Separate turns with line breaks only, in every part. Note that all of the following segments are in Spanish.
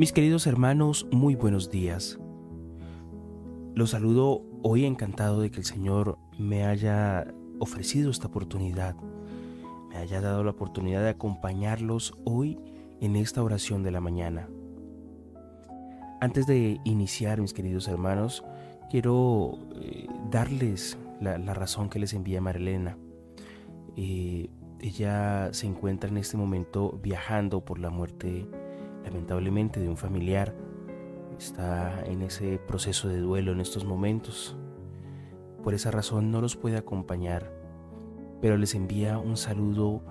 Mis queridos hermanos, muy buenos días. Los saludo hoy encantado de que el Señor me haya ofrecido esta oportunidad, me haya dado la oportunidad de acompañarlos hoy en esta oración de la mañana. Antes de iniciar, mis queridos hermanos, quiero eh, darles la, razón que les envía Marilena. Eh, ella se encuentra en este momento viajando por la muerte lamentablemente de un familiar. Está en ese proceso de duelo en estos momentos. Por esa razón no los puede acompañar, pero les envía un saludo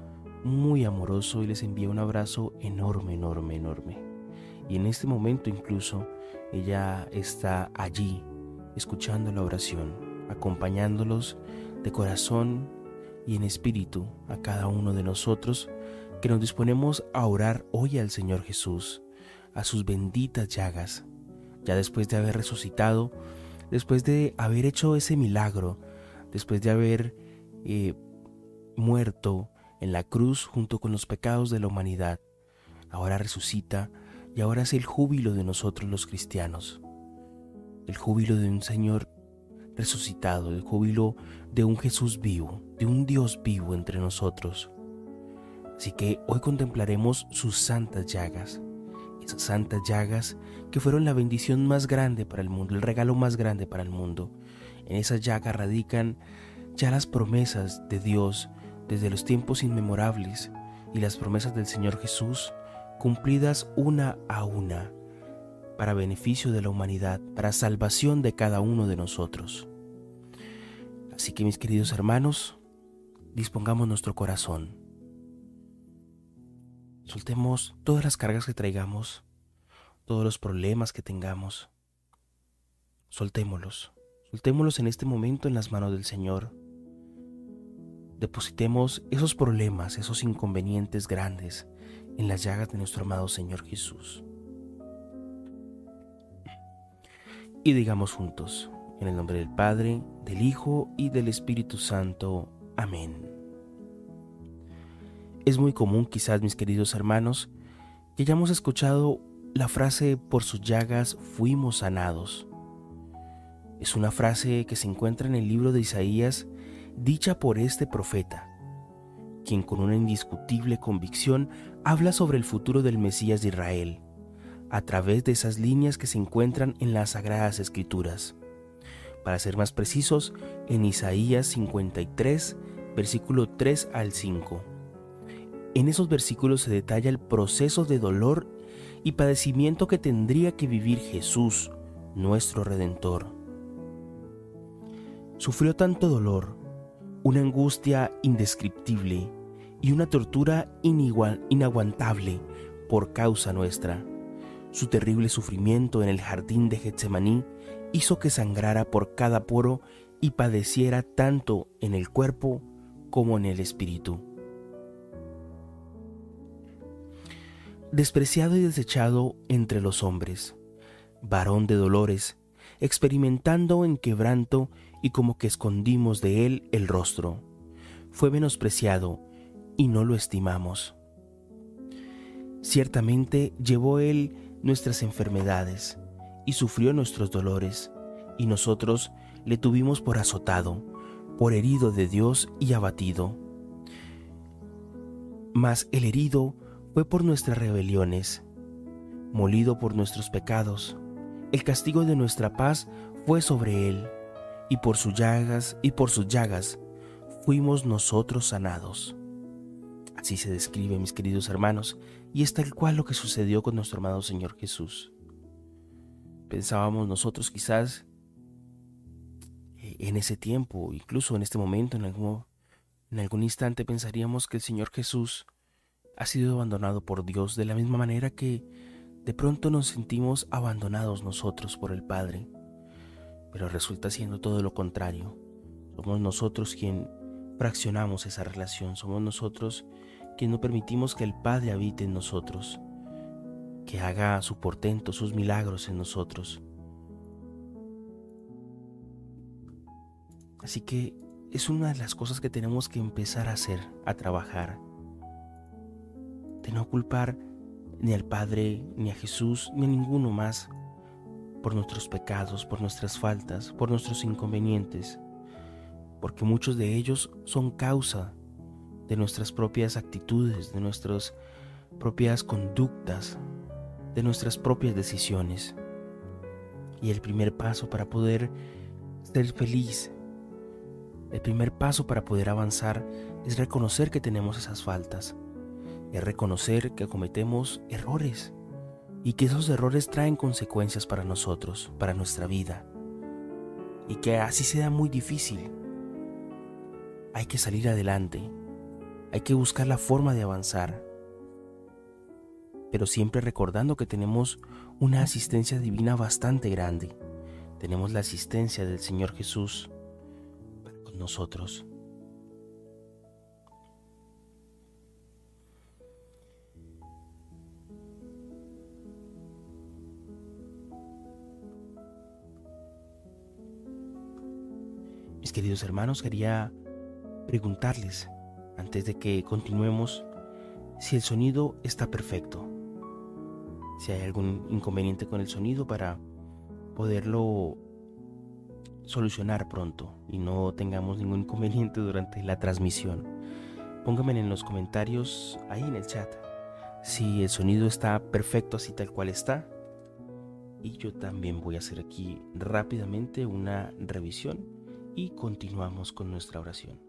muy amoroso y les envía un abrazo enorme, enorme, enorme. Y en este momento incluso ella está allí, escuchando la oración, acompañándolos de corazón y en espíritu a cada uno de nosotros que nos disponemos a orar hoy al Señor Jesús, a sus benditas llagas, ya después de haber resucitado, después de haber hecho ese milagro, después de haber eh, muerto en la cruz junto con los pecados de la humanidad, ahora resucita y ahora es el júbilo de nosotros los cristianos, el júbilo de un Señor resucitado, el júbilo de un Jesús vivo, de un Dios vivo entre nosotros. Así que hoy contemplaremos sus santas llagas, esas santas llagas que fueron la bendición más grande para el mundo, el regalo más grande para el mundo. En esas llagas radican ya las promesas de Dios desde los tiempos inmemorables y las promesas del Señor Jesús cumplidas una a una para beneficio de la humanidad, para salvación de cada uno de nosotros. Así que mis queridos hermanos, dispongamos nuestro corazón Soltemos todas las cargas que traigamos, todos los problemas que tengamos. Soltémoslos. Soltémoslos en este momento en las manos del Señor. Depositemos esos problemas, esos inconvenientes grandes en las llagas de nuestro amado Señor Jesús. Y digamos juntos, en el nombre del Padre, del Hijo y del Espíritu Santo. Amén. Es muy común quizás, mis queridos hermanos, que hayamos escuchado la frase por sus llagas fuimos sanados. Es una frase que se encuentra en el libro de Isaías, dicha por este profeta, quien con una indiscutible convicción habla sobre el futuro del Mesías de Israel, a través de esas líneas que se encuentran en las Sagradas Escrituras. Para ser más precisos, en Isaías 53, versículo 3 al 5. En esos versículos se detalla el proceso de dolor y padecimiento que tendría que vivir Jesús, nuestro Redentor. Sufrió tanto dolor, una angustia indescriptible y una tortura inigual, inaguantable por causa nuestra. Su terrible sufrimiento en el jardín de Getsemaní hizo que sangrara por cada poro y padeciera tanto en el cuerpo como en el espíritu. Despreciado y desechado entre los hombres, varón de dolores, experimentando en quebranto y como que escondimos de él el rostro. Fue menospreciado y no lo estimamos. Ciertamente llevó él nuestras enfermedades y sufrió nuestros dolores, y nosotros le tuvimos por azotado, por herido de Dios y abatido. Mas el herido fue por nuestras rebeliones, molido por nuestros pecados. El castigo de nuestra paz fue sobre él, y por sus llagas y por sus llagas fuimos nosotros sanados. Así se describe, mis queridos hermanos, y es tal cual lo que sucedió con nuestro amado Señor Jesús. Pensábamos nosotros quizás eh, en ese tiempo, incluso en este momento, en algún, en algún instante pensaríamos que el Señor Jesús ha sido abandonado por Dios de la misma manera que de pronto nos sentimos abandonados nosotros por el Padre. Pero resulta siendo todo lo contrario. Somos nosotros quien fraccionamos esa relación, somos nosotros quien no permitimos que el Padre habite en nosotros, que haga su portento, sus milagros en nosotros. Así que es una de las cosas que tenemos que empezar a hacer, a trabajar, de no culpar ni al Padre, ni a Jesús, ni a ninguno más, por nuestros pecados, por nuestras faltas, por nuestros inconvenientes, porque muchos de ellos son causa de nuestras propias actitudes, de nuestras propias conductas, de nuestras propias decisiones. Y el primer paso para poder ser feliz, el primer paso para poder avanzar es reconocer que tenemos esas faltas, es reconocer que cometemos errores y que esos errores traen consecuencias para nosotros, para nuestra vida, y que así sea muy difícil. Hay que salir adelante, hay que buscar la forma de avanzar, pero siempre recordando que tenemos una asistencia divina bastante grande. Tenemos la asistencia del Señor Jesús con nosotros. Mis queridos hermanos, quería preguntarles, antes de que continuemos, si el sonido está perfecto si hay algún inconveniente con el sonido para poderlo solucionar pronto y no tengamos ningún inconveniente durante la transmisión. Pónganme en los comentarios ahí en el chat si el sonido está perfecto así tal cual está. Y yo también voy a hacer aquí rápidamente una revisión y continuamos con nuestra oración.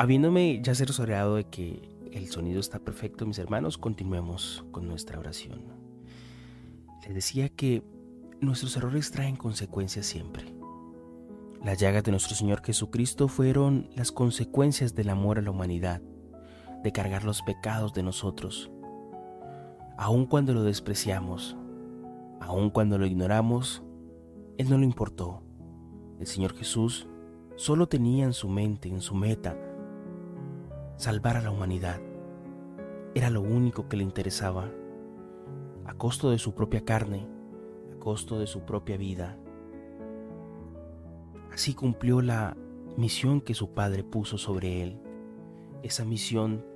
Habiéndome ya cerciorado de que el sonido está perfecto, mis hermanos, continuemos con nuestra oración. Les decía que nuestros errores traen consecuencias siempre. Las llagas de nuestro Señor Jesucristo fueron las consecuencias del amor a la humanidad, de cargar los pecados de nosotros. Aun cuando lo despreciamos, aun cuando lo ignoramos, Él no lo importó. El Señor Jesús solo tenía en su mente, en su meta, salvar a la humanidad. Era lo único que le interesaba, a costo de su propia carne, a costo de su propia vida. Así cumplió la misión que su Padre puso sobre él, esa misión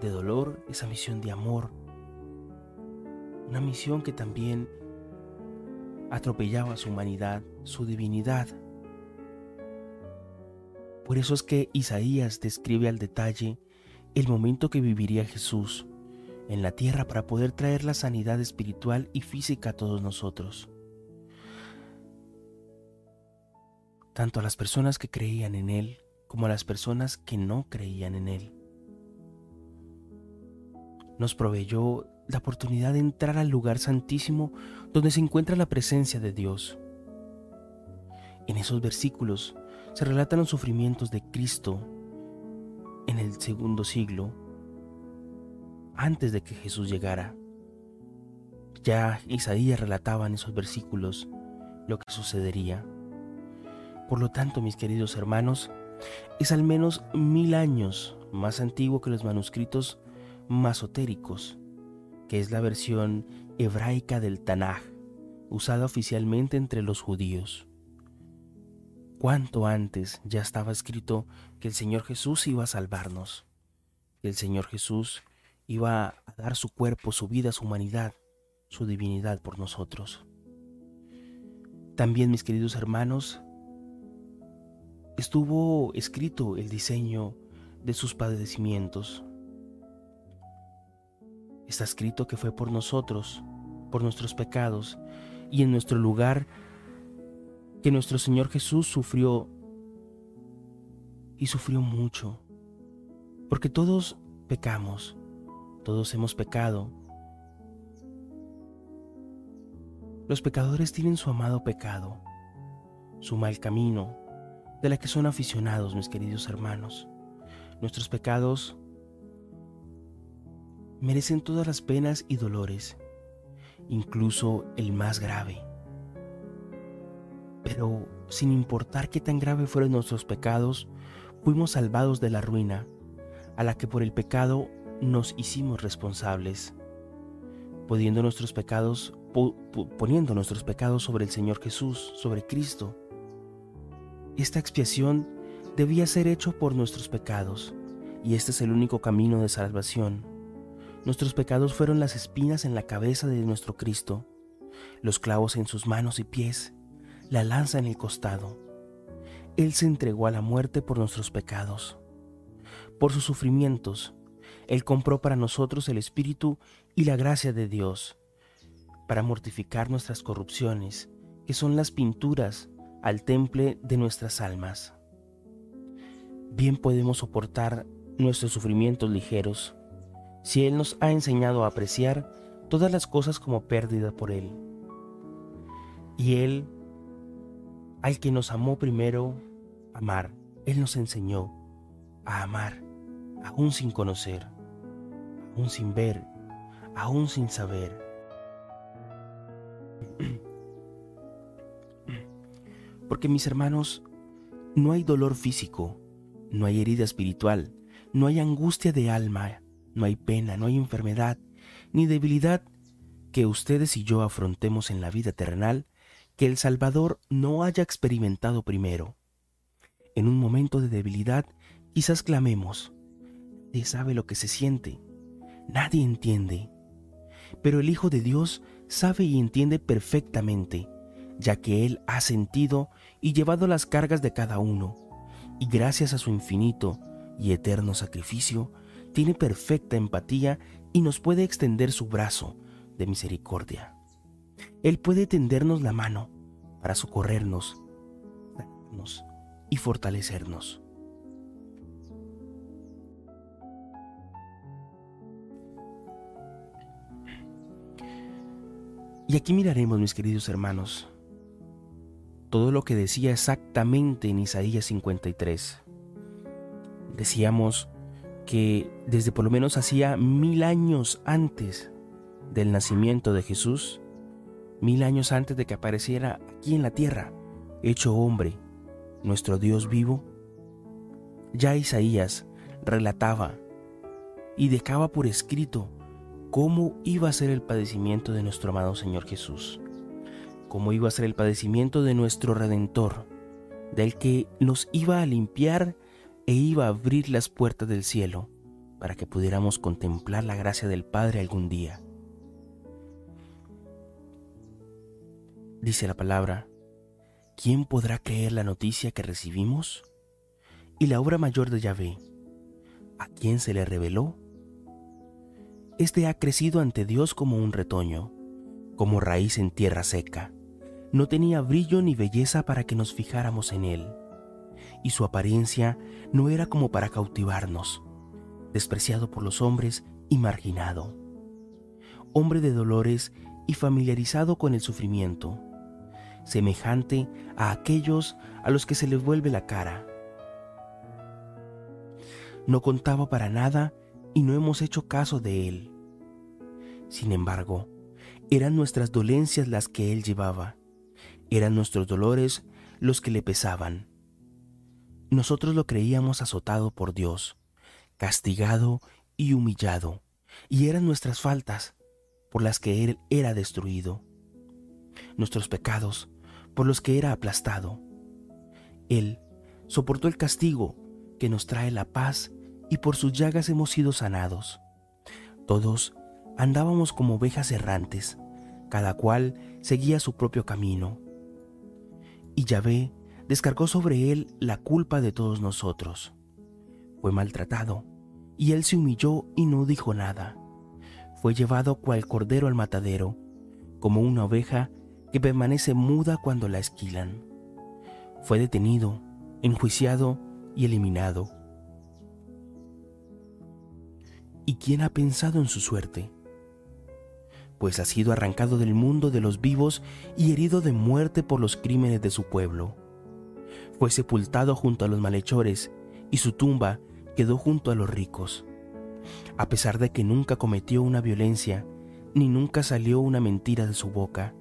de dolor, esa misión de amor, una misión que también atropellaba su humanidad, su divinidad. Por eso es que Isaías describe al detalle el momento que viviría Jesús en la tierra para poder traer la sanidad espiritual y física a todos nosotros. Tanto a las personas que creían en Él como a las personas que no creían en Él. Nos proveyó la oportunidad de entrar al lugar santísimo donde se encuentra la presencia de Dios. En esos versículos se relatan los sufrimientos de Cristo en el segundo siglo, antes de que Jesús llegara. Ya Isaías relataba en esos versículos lo que sucedería. Por lo tanto, mis queridos hermanos, es al menos mil años más antiguo que los manuscritos masotéricos, que es la versión hebraica del Tanaj, usada oficialmente entre los judíos cuánto antes ya estaba escrito que el Señor Jesús iba a salvarnos, que el Señor Jesús iba a dar su cuerpo, su vida, su humanidad, su divinidad por nosotros. También, mis queridos hermanos, estuvo escrito el diseño de sus padecimientos. Está escrito que fue por nosotros, por nuestros pecados, y en nuestro lugar que nuestro Señor Jesús sufrió y sufrió mucho, porque todos pecamos, todos hemos pecado. Los pecadores tienen su amado pecado, su mal camino, de la que son aficionados, mis queridos hermanos. Nuestros pecados merecen todas las penas y dolores, incluso el más grave Pero sin importar qué tan grave fueron nuestros pecados, fuimos salvados de la ruina, a la que por el pecado nos hicimos responsables, poniendo nuestros pecados, poniendo nuestros pecados sobre el Señor Jesús, sobre Cristo. Esta expiación debía ser hecho por nuestros pecados, y este es el único camino de salvación. Nuestros pecados fueron las espinas en la cabeza de nuestro Cristo, los clavos en sus manos y pies, la lanza en el costado. Él se entregó a la muerte por nuestros pecados. Por sus sufrimientos, Él compró para nosotros el Espíritu y la gracia de Dios, para mortificar nuestras corrupciones, que son las pinturas al temple de nuestras almas. Bien podemos soportar nuestros sufrimientos ligeros si Él nos ha enseñado a apreciar todas las cosas como pérdida por Él. Y Él, al que nos amó primero, amar, Él nos enseñó a amar, aún sin conocer, aún sin ver, aún sin saber. Porque mis hermanos, no hay dolor físico, no hay herida espiritual, no hay angustia de alma, no hay pena, no hay enfermedad, ni debilidad que ustedes y yo afrontemos en la vida terrenal que el Salvador no haya experimentado primero. En un momento de debilidad, quizás clamemos, nadie sabe lo que se siente, nadie entiende. Pero el Hijo de Dios sabe y entiende perfectamente, ya que Él ha sentido y llevado las cargas de cada uno, y gracias a su infinito y eterno sacrificio, tiene perfecta empatía y nos puede extender su brazo de misericordia. Él puede tendernos la mano para socorrernos, y fortalecernos. Y aquí miraremos, mis queridos hermanos, todo lo que decía exactamente en Isaías 53. Decíamos que desde por lo menos hacía mil años antes del nacimiento de Jesús, mil años antes de que apareciera aquí en la tierra, hecho hombre, nuestro Dios vivo, ya Isaías relataba y dejaba por escrito cómo iba a ser el padecimiento de nuestro amado Señor Jesús, cómo iba a ser el padecimiento de nuestro Redentor, del que nos iba a limpiar e iba a abrir las puertas del cielo para que pudiéramos contemplar la gracia del Padre algún día. Dice la palabra, ¿quién podrá creer la noticia que recibimos? Y la obra mayor de Yahvé, ¿a quién se le reveló? Este ha crecido ante Dios como un retoño, como raíz en tierra seca. No tenía brillo ni belleza para que nos fijáramos en él y su apariencia no era como para cautivarnos, despreciado por los hombres y marginado. Hombre de dolores y familiarizado con el sufrimiento, semejante a aquellos a los que se les vuelve la cara. No contaba para nada y no hemos hecho caso de él. Sin embargo, eran nuestras dolencias las que él llevaba, eran nuestros dolores los que le pesaban nosotros lo creíamos azotado por Dios, castigado y humillado, y eran nuestras faltas por las que Él era destruido, nuestros pecados por los que era aplastado. Él soportó el castigo que nos trae la paz y por sus llagas hemos sido sanados. Todos andábamos como ovejas errantes, cada cual seguía su propio camino. Y Yahvé descargó sobre él la culpa de todos nosotros. Fue maltratado, y él se humilló y no dijo nada. Fue llevado cual cordero al matadero, como una oveja que permanece muda cuando la esquilan. Fue detenido, enjuiciado y eliminado. ¿Y quién ha pensado en su suerte? Pues ha sido arrancado del mundo de los vivos y herido de muerte por los crímenes de su pueblo fue sepultado junto a los malhechores y su tumba quedó junto a los ricos. A pesar de que nunca cometió una violencia, ni nunca salió una mentira de su boca,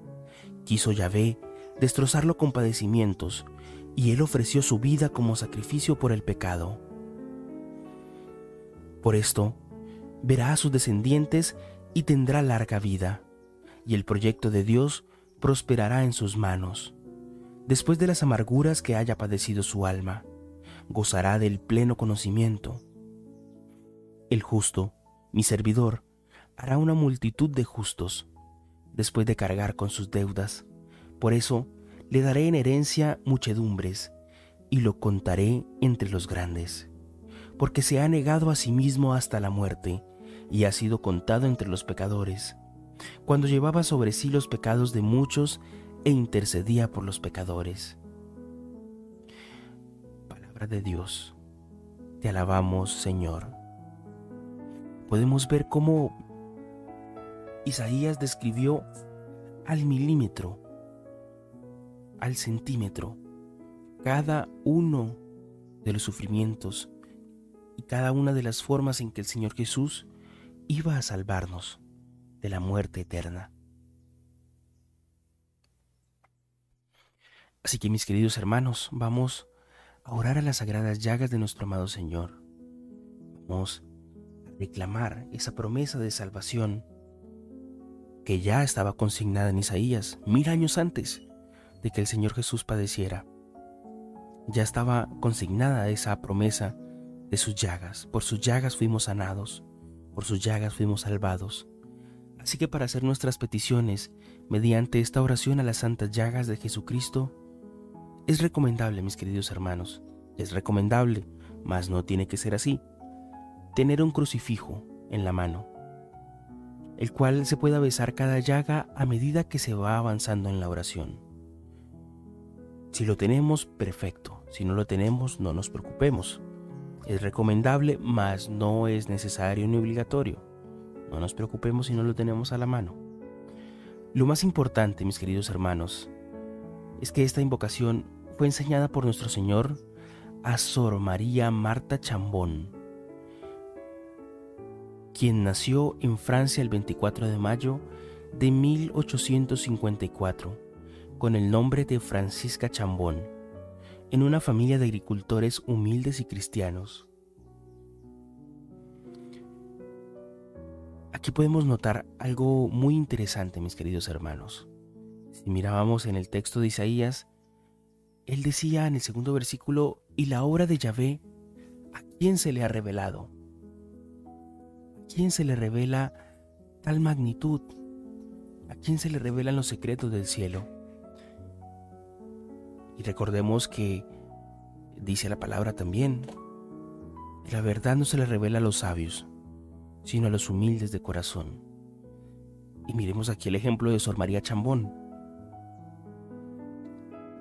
quiso Yahvé destrozarlo con padecimientos, y Él ofreció su vida como sacrificio por el pecado. Por esto, verá a sus descendientes y tendrá larga vida, y el proyecto de Dios prosperará en sus manos. Después de las amarguras que haya padecido su alma, gozará del pleno conocimiento. El justo, mi servidor, hará una multitud de justos, después de cargar con sus deudas. Por eso le daré en herencia muchedumbres, y lo contaré entre los grandes, porque se ha negado a sí mismo hasta la muerte, y ha sido contado entre los pecadores, cuando llevaba sobre sí los pecados de muchos e intercedía por los pecadores. Palabra de Dios, te alabamos Señor. Podemos ver cómo Isaías describió al milímetro, al centímetro, cada uno de los sufrimientos y cada una de las formas en que el Señor Jesús iba a salvarnos de la muerte eterna. Así que mis queridos hermanos, vamos a orar a las sagradas llagas de nuestro amado Señor. Vamos a reclamar esa promesa de salvación que ya estaba consignada en Isaías mil años antes de que el Señor Jesús padeciera. Ya estaba consignada esa promesa de sus llagas. Por sus llagas fuimos sanados, por sus llagas fuimos salvados. Así que para hacer nuestras peticiones mediante esta oración a las santas llagas de Jesucristo, es recomendable, mis queridos hermanos, es recomendable, mas no tiene que ser así, tener un crucifijo en la mano el cual se pueda besar cada llaga a medida que se va avanzando en la oración. Si lo tenemos, perfecto. Si no lo tenemos, no nos preocupemos. Es recomendable, mas no es necesario ni obligatorio. No nos preocupemos si no lo tenemos a la mano. Lo más importante, mis queridos hermanos, es que esta invocación fue enseñada por nuestro Señor a Sor María Marta Chambón, quien nació en Francia el 24 de mayo de 1854 con el nombre de Francisca Chambón, en una familia de agricultores humildes y cristianos. Aquí podemos notar algo muy interesante, mis queridos hermanos. Si mirábamos en el texto de Isaías, él decía en el segundo versículo, y la obra de Yahvé, ¿a quién se le ha revelado? Quién se le revela tal magnitud? ¿A quién se le revelan los secretos del cielo? Y recordemos que dice la palabra también, la verdad no se le revela a los sabios, sino a los humildes de corazón. Y miremos aquí el ejemplo de Sor María Chambón,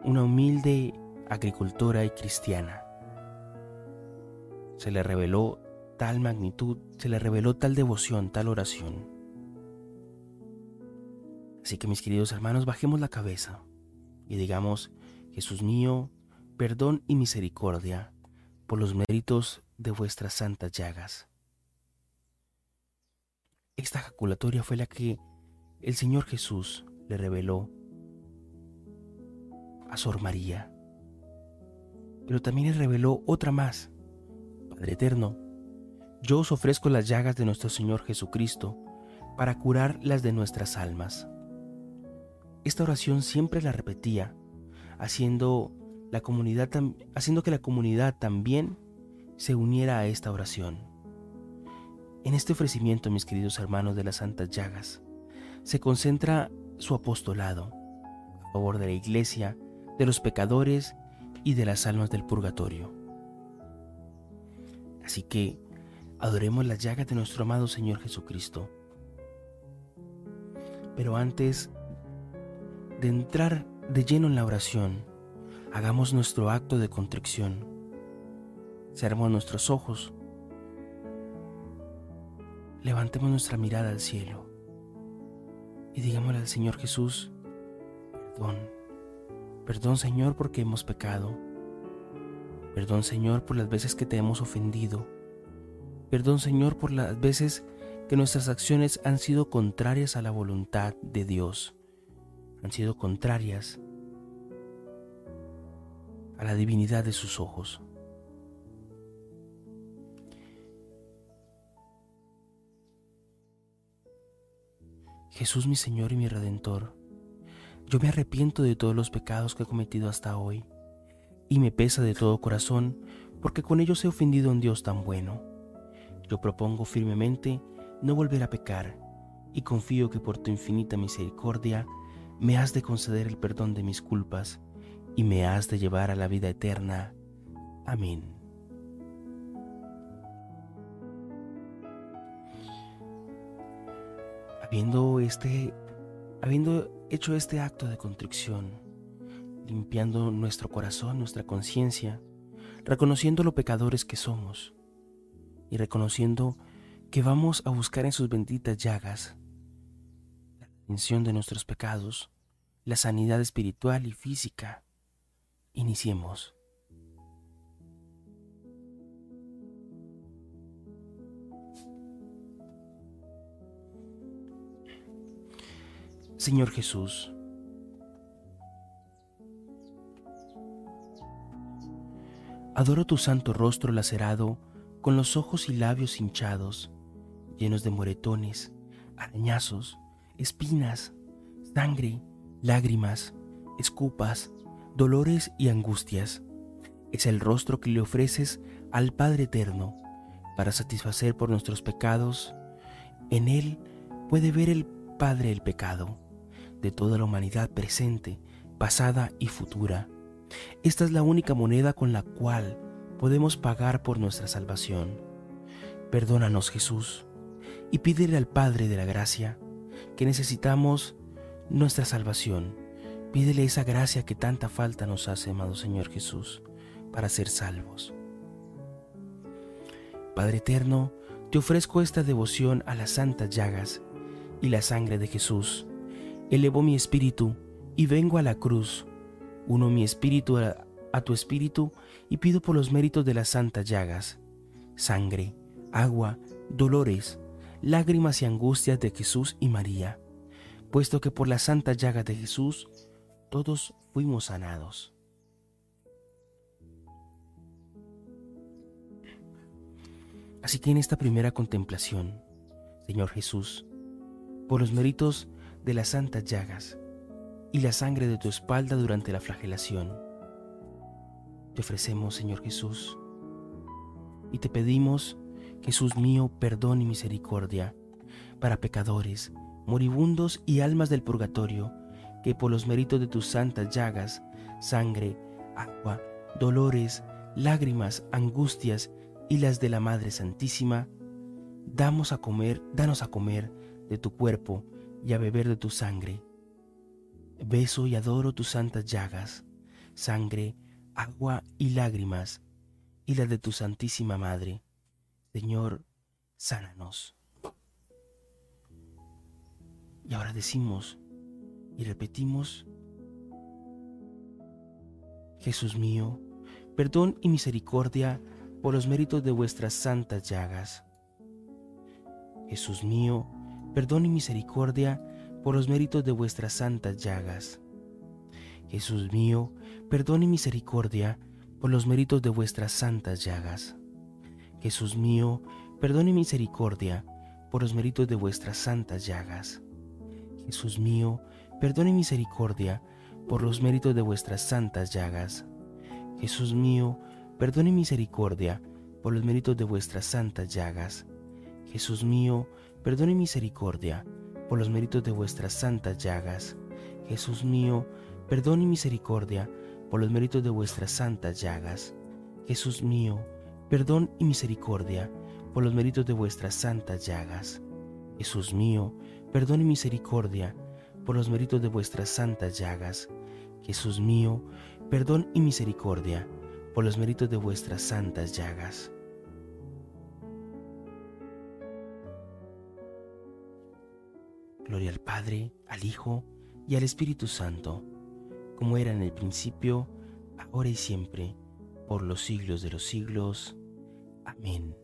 una humilde agricultora y cristiana. Se le reveló tal magnitud, se le reveló tal devoción, tal oración. Así que mis queridos hermanos, bajemos la cabeza y digamos, Jesús mío, perdón y misericordia por los méritos de vuestras santas llagas. Esta ejaculatoria fue la que el Señor Jesús le reveló a Sor María. Pero también le reveló otra más. Padre Eterno, yo os ofrezco las llagas de nuestro Señor Jesucristo para curar las de nuestras almas. Esta oración siempre la repetía, haciendo, la comunidad, que la comunidad también se uniera a esta oración. En este ofrecimiento, mis queridos hermanos de las Santas Llagas, se concentra su apostolado a favor de la Iglesia, de los pecadores y de las almas del purgatorio. Así que Adoremos las llagas de nuestro amado Señor Jesucristo. Pero antes de entrar de lleno en la oración, hagamos nuestro acto de contrición. Cerremos nuestros ojos. Levantemos nuestra mirada al cielo y digámosle al Señor Jesús, perdón, perdón Señor porque hemos pecado, perdón Señor por las veces que te hemos ofendido, Perdón Señor por las veces que nuestras acciones han sido contrarias a la voluntad de Dios, han sido contrarias a la divinidad de sus ojos. Jesús mi Señor y mi Redentor, yo me arrepiento de todos los pecados que he cometido hasta hoy, y me pesa de todo corazón, porque con ellos he ofendido a un Dios tan bueno. Yo propongo firmemente no volver a pecar, y confío que por tu infinita misericordia me has de conceder el perdón de mis culpas, y me has de llevar a la vida eterna. Amén. Habiendo, este, habiendo hecho este acto de contrición, limpiando nuestro corazón, nuestra conciencia, reconociendo lo pecadores que somos y reconociendo que vamos a buscar en sus benditas llagas la redención de nuestros pecados, la sanidad espiritual y física. Iniciemos. Señor Jesús, adoro tu santo rostro lacerado con los ojos y labios hinchados, llenos de moretones, arañazos, espinas, sangre, lágrimas, escupas, dolores y angustias. Es el rostro que le ofreces al Padre Eterno para satisfacer por nuestros pecados. En Él puede ver el Padre el pecado de toda la humanidad presente, pasada y futura. Esta es la única moneda con la cual podemos pagar por nuestra salvación. Perdónanos Jesús y pídele al Padre de la Gracia que necesitamos nuestra salvación. Pídele esa gracia que tanta falta nos hace, amado Señor Jesús, para ser salvos. Padre eterno, te ofrezco esta devoción a las santas llagas y la sangre de Jesús elevo mi espíritu y vengo a la cruz. Uno mi espíritu a, tu espíritu y pido por los méritos de las santas llagas, sangre, agua, dolores, lágrimas y angustias de Jesús y María, puesto que por la santa llaga de Jesús todos fuimos sanados. Así que en esta primera contemplación, Señor Jesús, por los méritos de las santas llagas y la sangre de tu espalda durante la flagelación. Ofrecemos, Señor Jesús, y te pedimos, Jesús mío, perdón y misericordia para pecadores, moribundos y almas del purgatorio, que por los méritos de tus santas llagas, sangre, agua, dolores, lágrimas, angustias y las de la Madre Santísima, damos a comer, danos a comer de tu cuerpo y a beber de tu sangre. Beso y adoro tus santas llagas, sangre, agua y lágrimas, y las de tu Santísima Madre. Señor, sánanos. Y ahora decimos y repetimos, Jesús mío, perdón y misericordia por los méritos de vuestras santas llagas. Jesús mío, perdón y misericordia por los méritos de vuestras santas llagas. Jesús mío, perdón y misericordia por los méritos de vuestras santas llagas. Jesús mío, perdón y misericordia por los méritos de vuestras santas llagas. Jesús mío, perdón y misericordia por los méritos de vuestras santas llagas. Jesús mío, perdón y misericordia por los méritos de vuestras santas llagas. Jesús mío, perdón y misericordia por los méritos de vuestras santas llagas. Jesús mío, perdón y misericordia por los méritos de vuestras santas llagas. Jesús mío, perdón y misericordia por los méritos de vuestras santas llagas. Jesús mío, perdón y misericordia por los méritos de vuestras santas llagas. Jesús mío, perdón y misericordia por los méritos de vuestras santas llagas. Gloria al Padre, al Hijo y al Espíritu Santo, como era en el principio, ahora y siempre, por los siglos de los siglos. Amén.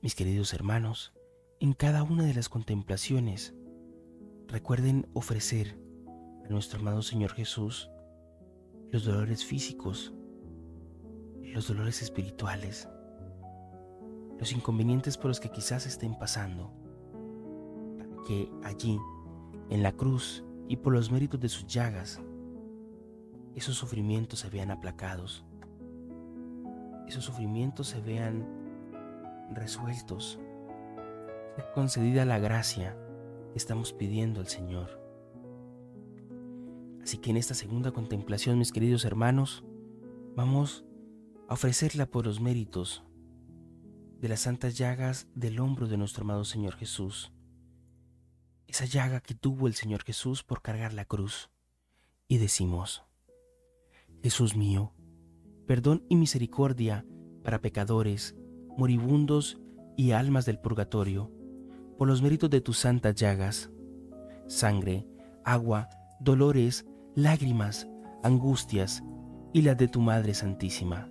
Mis queridos hermanos, en cada una de las contemplaciones, recuerden ofrecer a nuestro amado Señor Jesús los dolores físicos, los dolores espirituales, los inconvenientes por los que quizás estén pasando, para que allí, en la cruz y por los méritos de sus llagas, esos sufrimientos se vean aplacados, esos sufrimientos se vean resueltos, sea concedida la gracia que estamos pidiendo al Señor. Así que en esta segunda contemplación, mis queridos hermanos, vamos a ofrecerla por los méritos de las santas llagas del hombro de nuestro amado Señor Jesús. Esa llaga que tuvo el Señor Jesús por cargar la cruz. Y decimos, Jesús mío, perdón y misericordia para pecadores, moribundos y almas del purgatorio, por los méritos de tus santas llagas, sangre, agua, dolores, lágrimas, angustias y las de tu Madre Santísima.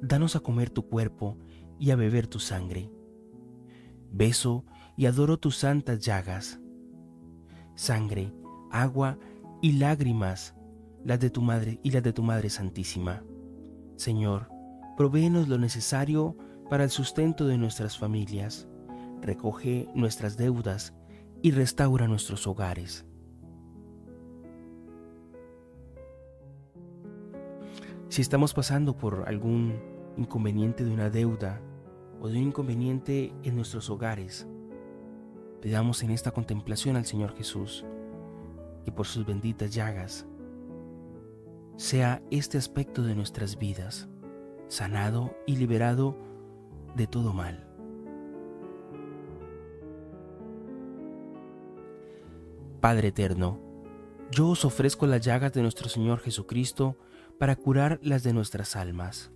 Danos a comer tu cuerpo y a beber tu sangre. Beso y adoro tus santas llagas. Sangre, agua y lágrimas las de tu madre y las de tu Madre Santísima. Señor, provéenos lo necesario para el sustento de nuestras familias, recoge nuestras deudas y restaura nuestros hogares. Si estamos pasando por algún inconveniente de una deuda o de un inconveniente en nuestros hogares, pedamos en esta contemplación al Señor Jesús que por sus benditas llagas sea este aspecto de nuestras vidas sanado y liberado de todo mal. Padre eterno, yo os ofrezco las llagas de nuestro Señor Jesucristo para curar las de nuestras almas.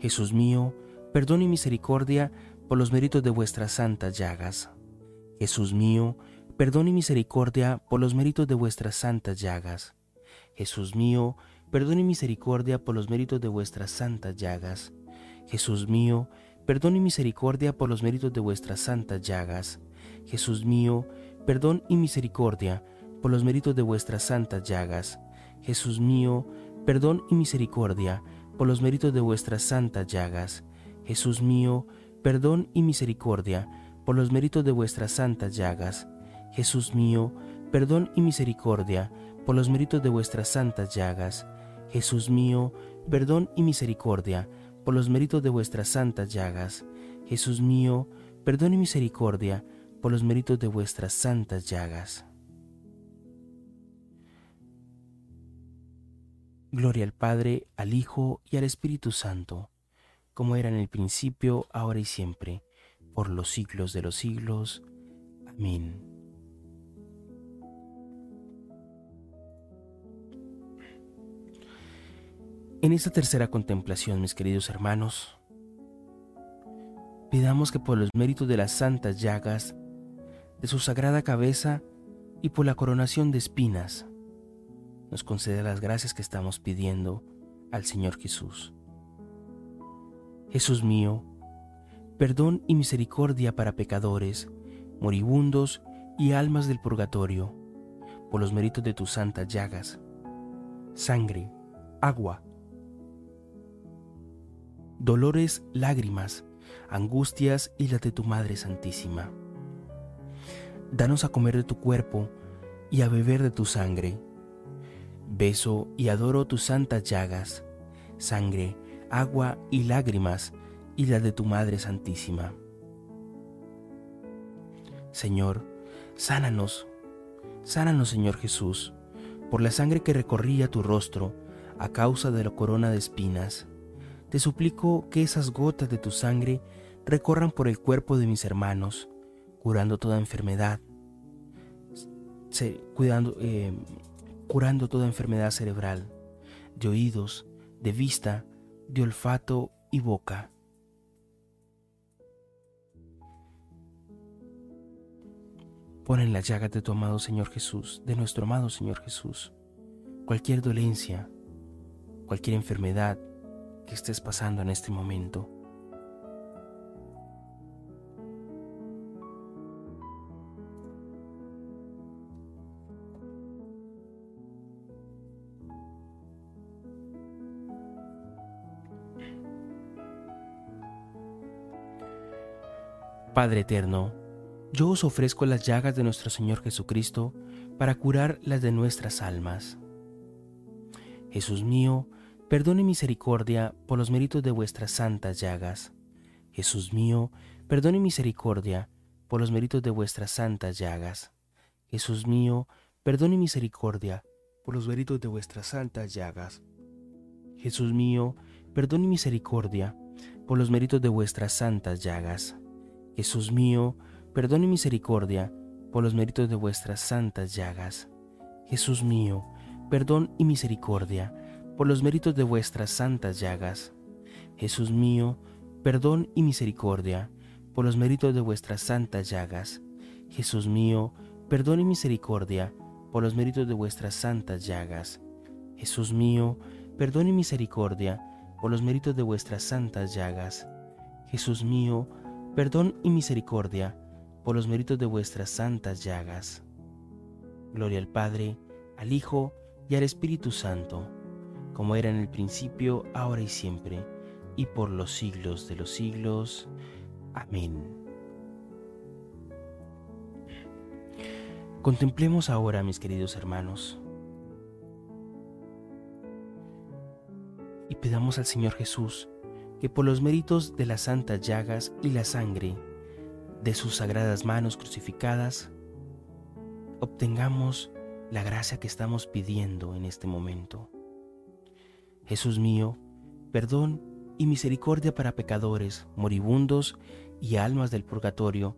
Jesús mío, perdón y misericordia por los méritos de vuestras santas llagas. Jesús mío, perdón y misericordia por los méritos de vuestras santas llagas. Jesús mío, perdón y misericordia por los méritos de vuestras santas llagas. Jesús mío, perdón y misericordia por los méritos de vuestras santas llagas. Jesús mío, perdón y misericordia por los méritos de vuestras santas llagas. Jesús mío, perdón y misericordia por los méritos de vuestras santas llagas. Jesús mío, perdón y misericordia por los méritos de vuestras santas llagas. Jesús mío, perdón y misericordia por los méritos de vuestras santas llagas. Jesús mío, perdón y misericordia, por los méritos de vuestras santas llagas. Jesús mío, perdón y misericordia, por los méritos de vuestras santas llagas. Gloria al Padre, al Hijo y al Espíritu Santo, como era en el principio, ahora y siempre, por los siglos de los siglos. Amén. En esta tercera contemplación, mis queridos hermanos, pidamos que por los méritos de las santas llagas, de su sagrada cabeza y por la coronación de espinas, nos conceda las gracias que estamos pidiendo al Señor Jesús. Jesús mío, perdón y misericordia para pecadores, moribundos y almas del purgatorio, por los méritos de tus santas llagas, sangre, agua, dolores, lágrimas, angustias y las de tu Madre Santísima. Danos a comer de tu cuerpo y a beber de tu sangre. Beso y adoro tus santas llagas, sangre, agua y lágrimas y las de tu Madre Santísima. Señor, sánanos, sánanos Señor Jesús, por la sangre que recorría tu rostro a causa de la corona de espinas te suplico que esas gotas de tu sangre recorran por el cuerpo de mis hermanos, curando toda enfermedad, cuidando, eh, curando toda enfermedad cerebral, de oídos, de vista, de olfato y boca. Pon en las llagas de tu amado Señor Jesús, de nuestro amado Señor Jesús, cualquier dolencia, cualquier enfermedad que estés pasando en este momento. Padre eterno, yo os ofrezco las llagas de nuestro Señor Jesucristo para curar las de nuestras almas. Jesús mío, perdone misericordia por los méritos de vuestras santas llagas. Jesús mío, perdone misericordia por los méritos de vuestras santas llagas. Jesús mío, perdone misericordia por los méritos de vuestras santas llagas. Jesús mío, perdone misericordia por los méritos de vuestras santas llagas. Jesús mío, perdón y misericordia por los méritos de vuestras santas llagas. Jesús mío, perdón y misericordia por los méritos de vuestras santas llagas. Jesús mío, perdón y misericordia por los méritos de vuestras santas llagas. Jesús mío, perdón y misericordia por los méritos de vuestras santas llagas. Jesús mío, perdón y misericordia por los méritos de vuestras santas llagas. Jesús mío, perdón y misericordia por los méritos de vuestras santas llagas. Gloria al Padre, al Hijo y al Espíritu Santo, como era en el principio, ahora y siempre, y por los siglos de los siglos. Amén. Contemplemos ahora, mis queridos hermanos, y pedamos al Señor Jesús que por los méritos de las santas llagas y la sangre de sus sagradas manos crucificadas, obtengamos la gracia que estamos pidiendo en este momento. Jesús mío, perdón y misericordia para pecadores, moribundos y almas del purgatorio,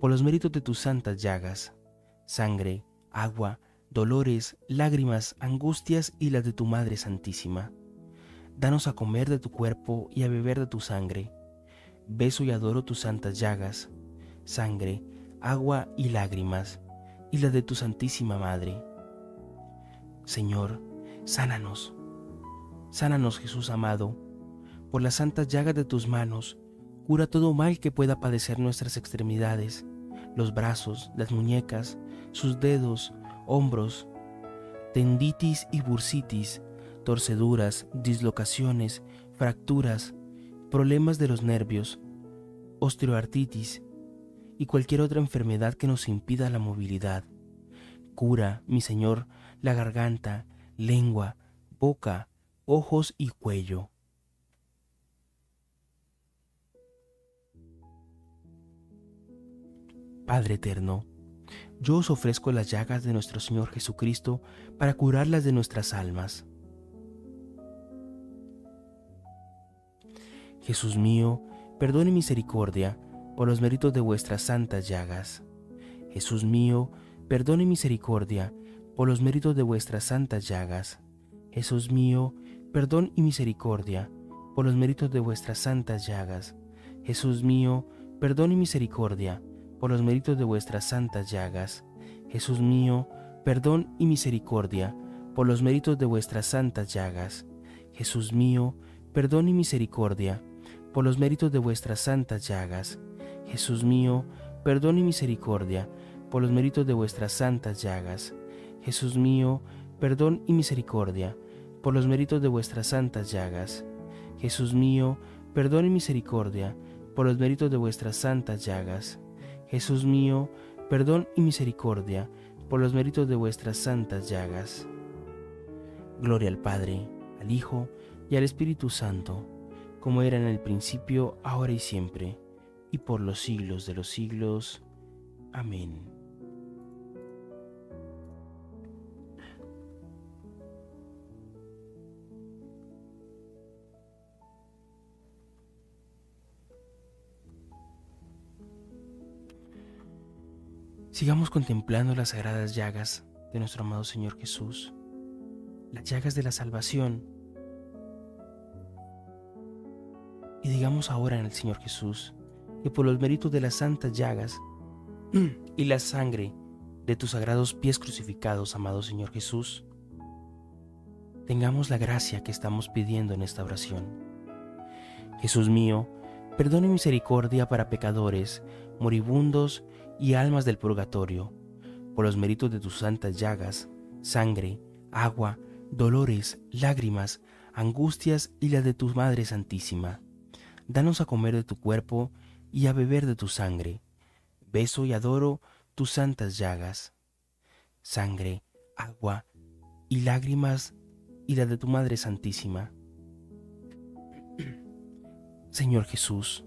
por los méritos de tus santas llagas, sangre, agua, dolores, lágrimas, angustias y las de tu Madre Santísima Danos a comer de tu cuerpo y a beber de tu sangre. Beso y adoro tus santas llagas, sangre, agua y lágrimas, y la de tu Santísima Madre. Señor, sánanos. Sánanos, Jesús amado. Por las santas llagas de tus manos, cura todo mal que pueda padecer nuestras extremidades, los brazos, las muñecas, sus dedos, hombros, tenditis y bursitis, torceduras, dislocaciones, fracturas, problemas de los nervios, osteoartritis y cualquier otra enfermedad que nos impida la movilidad. Cura, mi Señor, la garganta, lengua, boca, ojos y cuello. Padre eterno, yo os ofrezco las llagas de nuestro Señor Jesucristo para curarlas de nuestras almas Jesús mío, perdone misericordia por los méritos de vuestras santas llagas. Jesús mío, perdone misericordia por los méritos de vuestras santas llagas. Jesús mío, perdón y misericordia por los méritos de vuestras santas llagas. Jesús mío, perdón y misericordia por los méritos de vuestras santas llagas. Jesús mío, perdón y misericordia por los méritos de vuestras santas llagas. Jesús mío, perdón y misericordia por los méritos de vuestras santas llagas. Jesús mío, perdón y misericordia, por los méritos de vuestras santas llagas. Jesús mío, perdón y misericordia, por los méritos de vuestras santas llagas. Jesús mío, perdón y misericordia, por los méritos de vuestras santas llagas. Jesús mío, perdón y misericordia, por los méritos de vuestras santas llagas. Gloria al Padre, al Hijo y al Espíritu Santo como era en el principio, ahora y siempre, y por los siglos de los siglos. Amén. Sigamos contemplando las sagradas llagas de nuestro amado Señor Jesús, las llagas de la salvación Y digamos ahora en el Señor Jesús que por los méritos de las santas llagas y la sangre de tus sagrados pies crucificados, amado Señor Jesús, tengamos la gracia que estamos pidiendo en esta oración. Jesús mío, perdón y misericordia para pecadores, moribundos y almas del purgatorio, por los méritos de tus santas llagas, sangre, agua, dolores, lágrimas, angustias y las de tu Madre Santísima danos a comer de tu cuerpo y a beber de tu sangre. Beso y adoro tus santas llagas. Sangre, agua y lágrimas y la de tu Madre Santísima. Señor Jesús,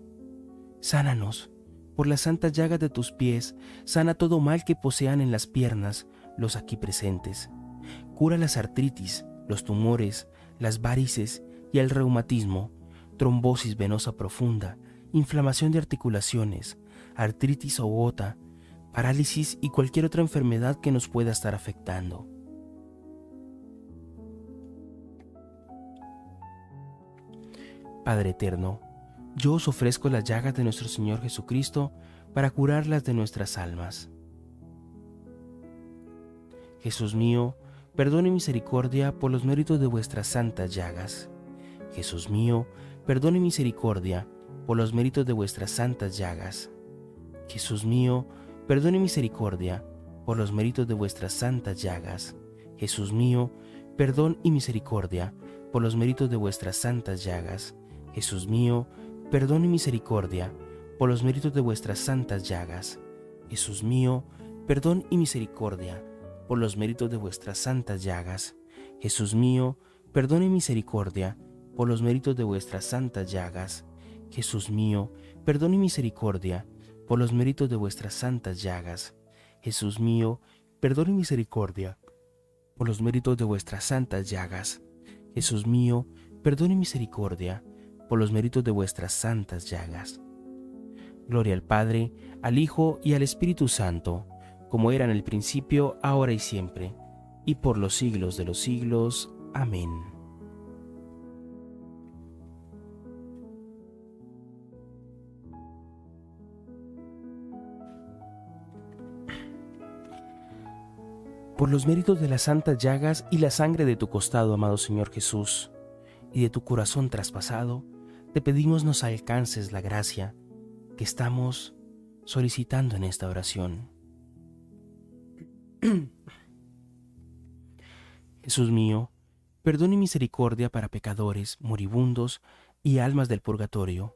sánanos por las santas llagas de tus pies, sana todo mal que posean en las piernas los aquí presentes. Cura las artritis, los tumores, las varices y el reumatismo, trombosis venosa profunda, inflamación de articulaciones, artritis o gota, parálisis y cualquier otra enfermedad que nos pueda estar afectando. Padre Eterno, yo os ofrezco las llagas de nuestro Señor Jesucristo para curarlas de nuestras almas. Jesús mío, perdón y misericordia por los méritos de vuestras santas llagas. Jesús mío, perdón y misericordia por los méritos de vuestras santas llagas. Jesús mío, perdón y misericordia por los méritos de vuestras santas llagas. Jesús mío, perdón y misericordia por los méritos de vuestras santas llagas. Jesús mío, perdón y misericordia por los méritos de vuestras santas llagas. Jesús mío, perdón y misericordia por los méritos de vuestras santas llagas. Jesús mío, perdón y misericordia por los méritos de vuestras santas llagas. Jesús mío, perdón y misericordia por los méritos de vuestras santas llagas. Jesús mío, perdón y misericordia por los méritos de vuestras santas llagas. Jesús mío, perdón y misericordia por los méritos de vuestras santas llagas. Gloria al Padre, al Hijo y al Espíritu Santo, como era en el principio, ahora y siempre, y por los siglos de los siglos. Amén. Por los méritos de las santas llagas y la sangre de tu costado, amado Señor Jesús, y de tu corazón traspasado, te pedimos nos alcances la gracia que estamos solicitando en esta oración. Jesús mío, perdón y misericordia para pecadores, moribundos y almas del purgatorio,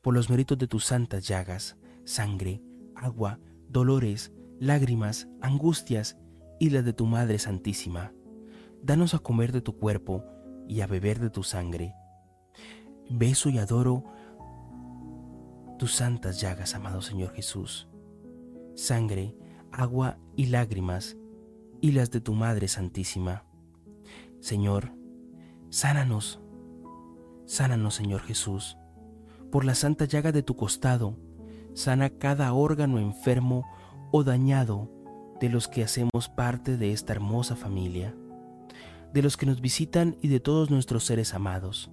por los méritos de tus santas llagas, sangre, agua, dolores, lágrimas, angustias y las de tu Madre Santísima. Danos a comer de tu cuerpo y a beber de tu sangre. Beso y adoro tus santas llagas, amado Señor Jesús. Sangre, agua y lágrimas, y las de tu Madre Santísima. Señor, sánanos, sánanos, Señor Jesús, por la santa llaga de tu costado, sana cada órgano enfermo o dañado de los que hacemos parte de esta hermosa familia, de los que nos visitan y de todos nuestros seres amados.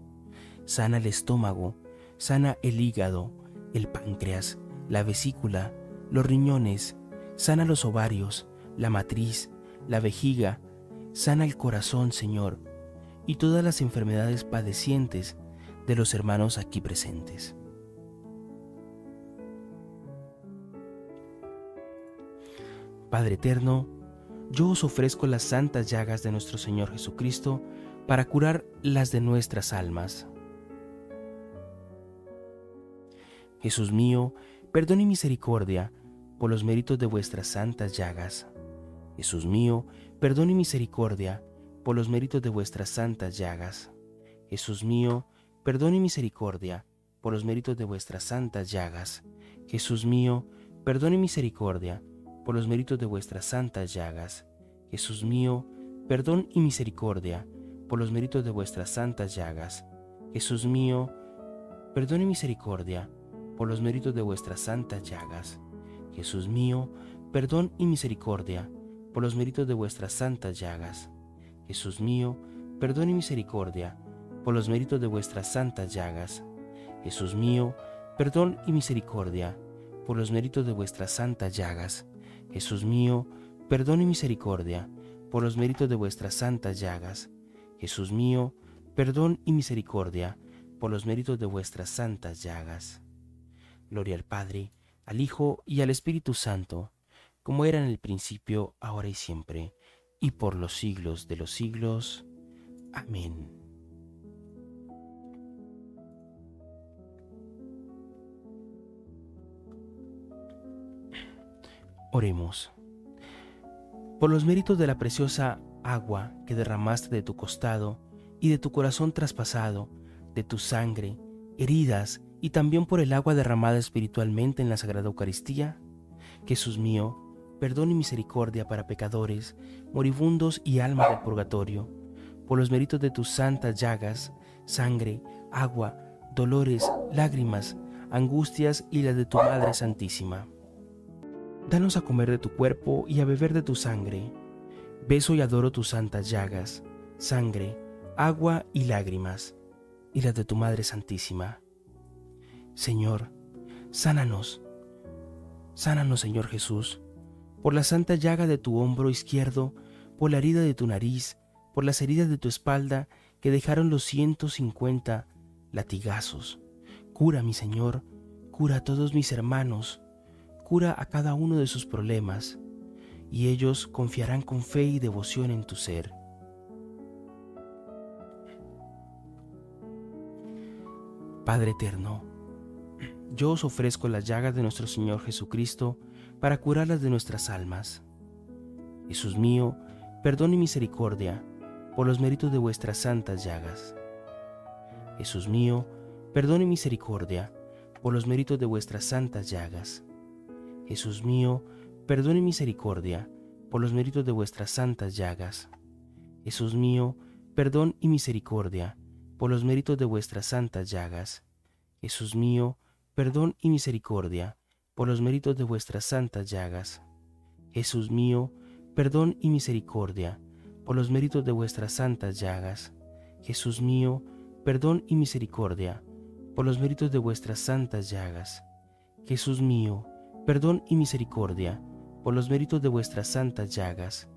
Sana el estómago, sana el hígado, el páncreas, la vesícula, los riñones, sana los ovarios, la matriz, la vejiga, sana el corazón, Señor, y todas las enfermedades padecientes de los hermanos aquí presentes. Padre eterno, yo os ofrezco las santas llagas de nuestro Señor Jesucristo para curar las de nuestras almas. Jesús mío, perdón y misericordia por los méritos de vuestras santas llagas. Jesús mío, perdón y misericordia por los méritos de vuestras santas llagas. Jesús mío, perdón y misericordia por los méritos de vuestras santas llagas. Jesús mío, perdón y misericordia por los méritos de vuestras santas llagas. Jesús mío, perdón y misericordia por los méritos de vuestras santas llagas. Jesús mío, perdón y misericordia por los méritos de vuestras santas llagas. Jesús mío, perdón y misericordia por los méritos de vuestras santas llagas. Jesús mío, perdón y misericordia por los méritos de vuestras santas llagas. Jesús mío, perdón y misericordia por los méritos de vuestras santas llagas. Jesús mío, perdón y misericordia por los méritos de vuestras santas llagas. Jesús mío, perdón y misericordia por los méritos de vuestras santas llagas. Gloria al Padre, al Hijo y al Espíritu Santo, como era en el principio, ahora y siempre, y por los siglos de los siglos. Amén. Oremos. Por los méritos de la preciosa agua que derramaste de tu costado y de tu corazón traspasado, de tu sangre, heridas y también por el agua derramada espiritualmente en la Sagrada Eucaristía, Jesús mío, perdón y misericordia para pecadores, moribundos y almas del purgatorio, por los méritos de tus santas llagas, sangre, agua, dolores, lágrimas, angustias y las de tu Madre Santísima. Danos a comer de tu cuerpo y a beber de tu sangre. Beso y adoro tus santas llagas, sangre, agua y lágrimas, y las de tu Madre Santísima. Señor, sánanos, sánanos Señor Jesús, por la santa llaga de tu hombro izquierdo, por la herida de tu nariz, por las heridas de tu espalda que dejaron los ciento cincuenta latigazos. Cura, mi Señor, cura a todos mis hermanos, cura a cada uno de sus problemas, y ellos confiarán con fe y devoción en tu ser. Padre eterno, yo os ofrezco las llagas de nuestro Señor Jesucristo, para curarlas de nuestras almas. Jesús mío, perdón y misericordia por los méritos de vuestras santas llagas. Jesús mío, perdón y misericordia por los méritos de vuestras santas llagas. Jesús mío, perdón y misericordia por los méritos de vuestras santas llagas. Jesús mío, perdón y misericordia por los méritos de vuestras santas llagas. Jesús mío, perdón y misericordia por los méritos de vuestras santas llagas. Jesús mío, perdón y misericordia, por los méritos de vuestras santas llagas. Jesús mío, perdón y misericordia, por los méritos de vuestras santas llagas. Jesús mío, perdón y misericordia, por los méritos de vuestras santas llagas.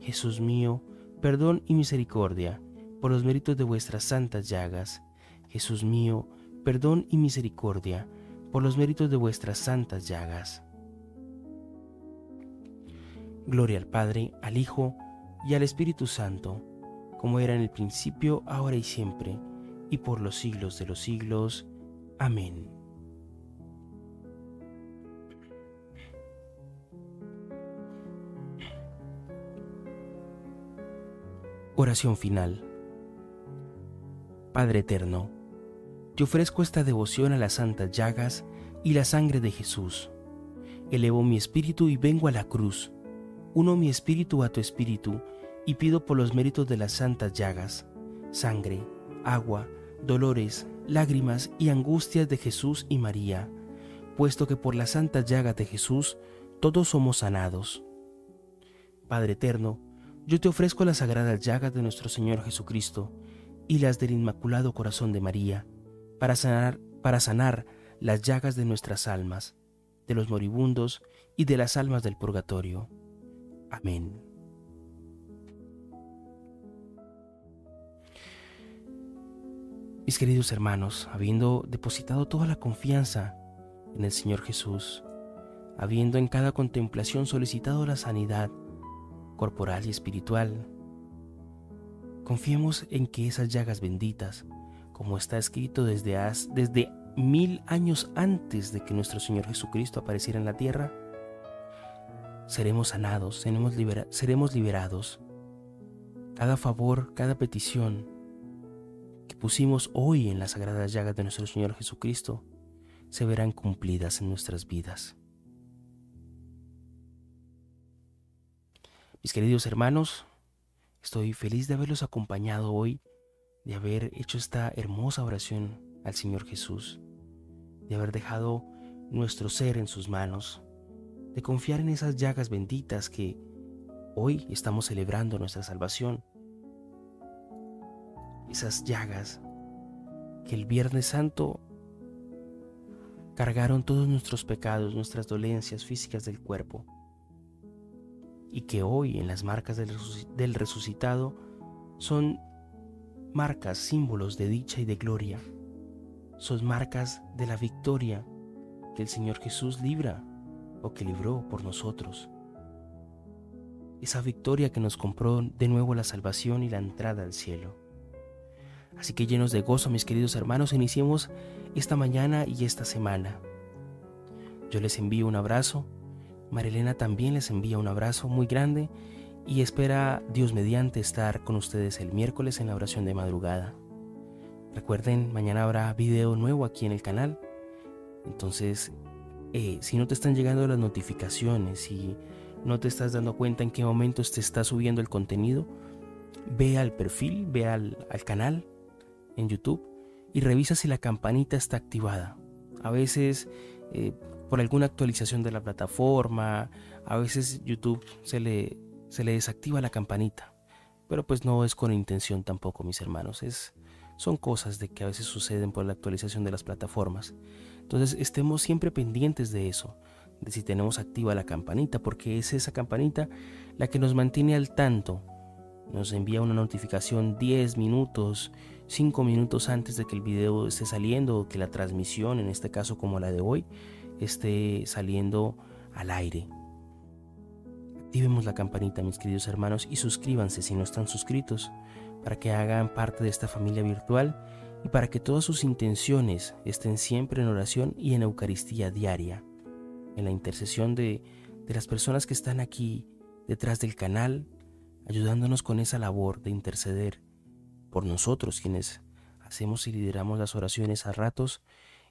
Jesús mío, perdón y misericordia, por los méritos de vuestras santas llagas. Jesús mío, perdón y misericordia, por los méritos de vuestras santas llagas. Gloria al Padre, al Hijo y al Espíritu Santo, como era en el principio, ahora y siempre, y por los siglos de los siglos. Amén. Oración final. Padre Eterno, te ofrezco esta devoción a las santas llagas y la sangre de Jesús. Elevo mi espíritu y vengo a la cruz. Uno mi espíritu a tu espíritu y pido por los méritos de las santas llagas, sangre, agua, dolores, lágrimas y angustias de Jesús y María, puesto que por las santas llagas de Jesús todos somos sanados. Padre eterno, yo te ofrezco las sagradas llagas de nuestro Señor Jesucristo y las del Inmaculado Corazón de María, para sanar, para sanar las llagas de nuestras almas, de los moribundos y de las almas del purgatorio. Amén. Mis queridos hermanos, habiendo depositado toda la confianza en el Señor Jesús, habiendo en cada contemplación solicitado la sanidad corporal y espiritual, confiemos en que esas llagas benditas como está escrito desde, desde mil años antes de que nuestro Señor Jesucristo apareciera en la tierra, seremos sanados, seremos, seremos liberados. Cada favor, cada petición que pusimos hoy en las sagradas llagas de nuestro Señor Jesucristo se verán cumplidas en nuestras vidas. Mis queridos hermanos, estoy feliz de haberlos acompañado hoy de haber hecho esta hermosa oración al Señor Jesús, de haber dejado nuestro ser en sus manos, de confiar en esas llagas benditas que hoy estamos celebrando nuestra salvación. Esas llagas que el Viernes Santo cargaron todos nuestros pecados, nuestras dolencias físicas del cuerpo, y que hoy en las marcas del resucitado son marcas, símbolos de dicha y de gloria. Son marcas de la victoria que el Señor Jesús libra o que libró por nosotros. Esa victoria que nos compró de nuevo la salvación y la entrada al cielo. Así que llenos de gozo, mis queridos hermanos, iniciemos esta mañana y esta semana. Yo les envío un abrazo Marilena también les envía un abrazo muy grande y espera Dios mediante estar con ustedes el miércoles en la oración de madrugada. Recuerden, mañana habrá video nuevo aquí en el canal. Entonces, eh, si no te están llegando las notificaciones y no te estás dando cuenta en qué momentos te está subiendo el contenido, ve al perfil, ve al, canal en YouTube y revisa si la campanita está activada. A veces eh, por alguna actualización de la plataforma, a veces YouTube se le, se le desactiva la campanita. Pero pues no es con intención tampoco, mis hermanos. Es, son cosas de que a veces suceden por la actualización de las plataformas. Entonces estemos siempre pendientes de eso, de si tenemos activa la campanita, porque es esa campanita la que nos mantiene al tanto nos envía una notificación 10 minutos, 5 minutos antes de que el video esté saliendo que la transmisión, en este caso como la de hoy, esté saliendo al aire. Activemos la campanita, mis queridos hermanos, y suscríbanse si no están suscritos, para que hagan parte de esta familia virtual y para que todas sus intenciones estén siempre en oración y en Eucaristía diaria, en la intercesión de, de las personas que están aquí detrás del canal, ayudándonos con esa labor de interceder por nosotros quienes hacemos y lideramos las oraciones a ratos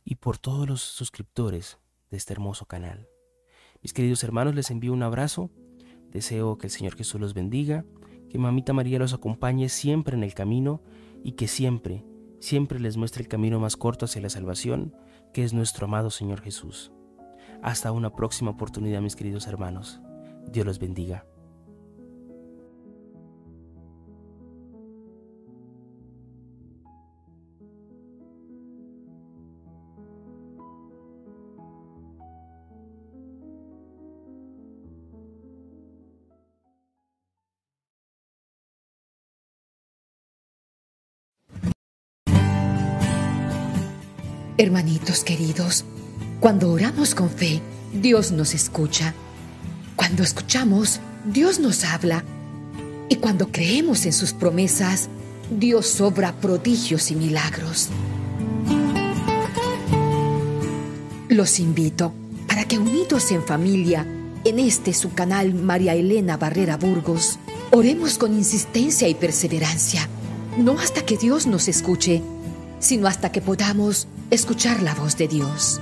y por todos los suscriptores de este hermoso canal. Mis queridos hermanos, les envío un abrazo, deseo que el Señor Jesús los bendiga, que Mamita María los acompañe siempre en el camino y que siempre, siempre les muestre el camino más corto hacia la salvación, que es nuestro amado Señor Jesús. Hasta una próxima oportunidad, mis queridos hermanos. Dios los bendiga.
Hermanitos queridos, cuando oramos con fe, Dios nos escucha. Cuando escuchamos, Dios nos habla. Y cuando creemos en sus promesas, Dios obra prodigios y milagros. Los invito para que unidos en familia, en este su canal María Elena Barrera Burgos, oremos con insistencia y perseverancia, no hasta que Dios nos escuche, sino hasta que podamos escuchar la voz de Dios.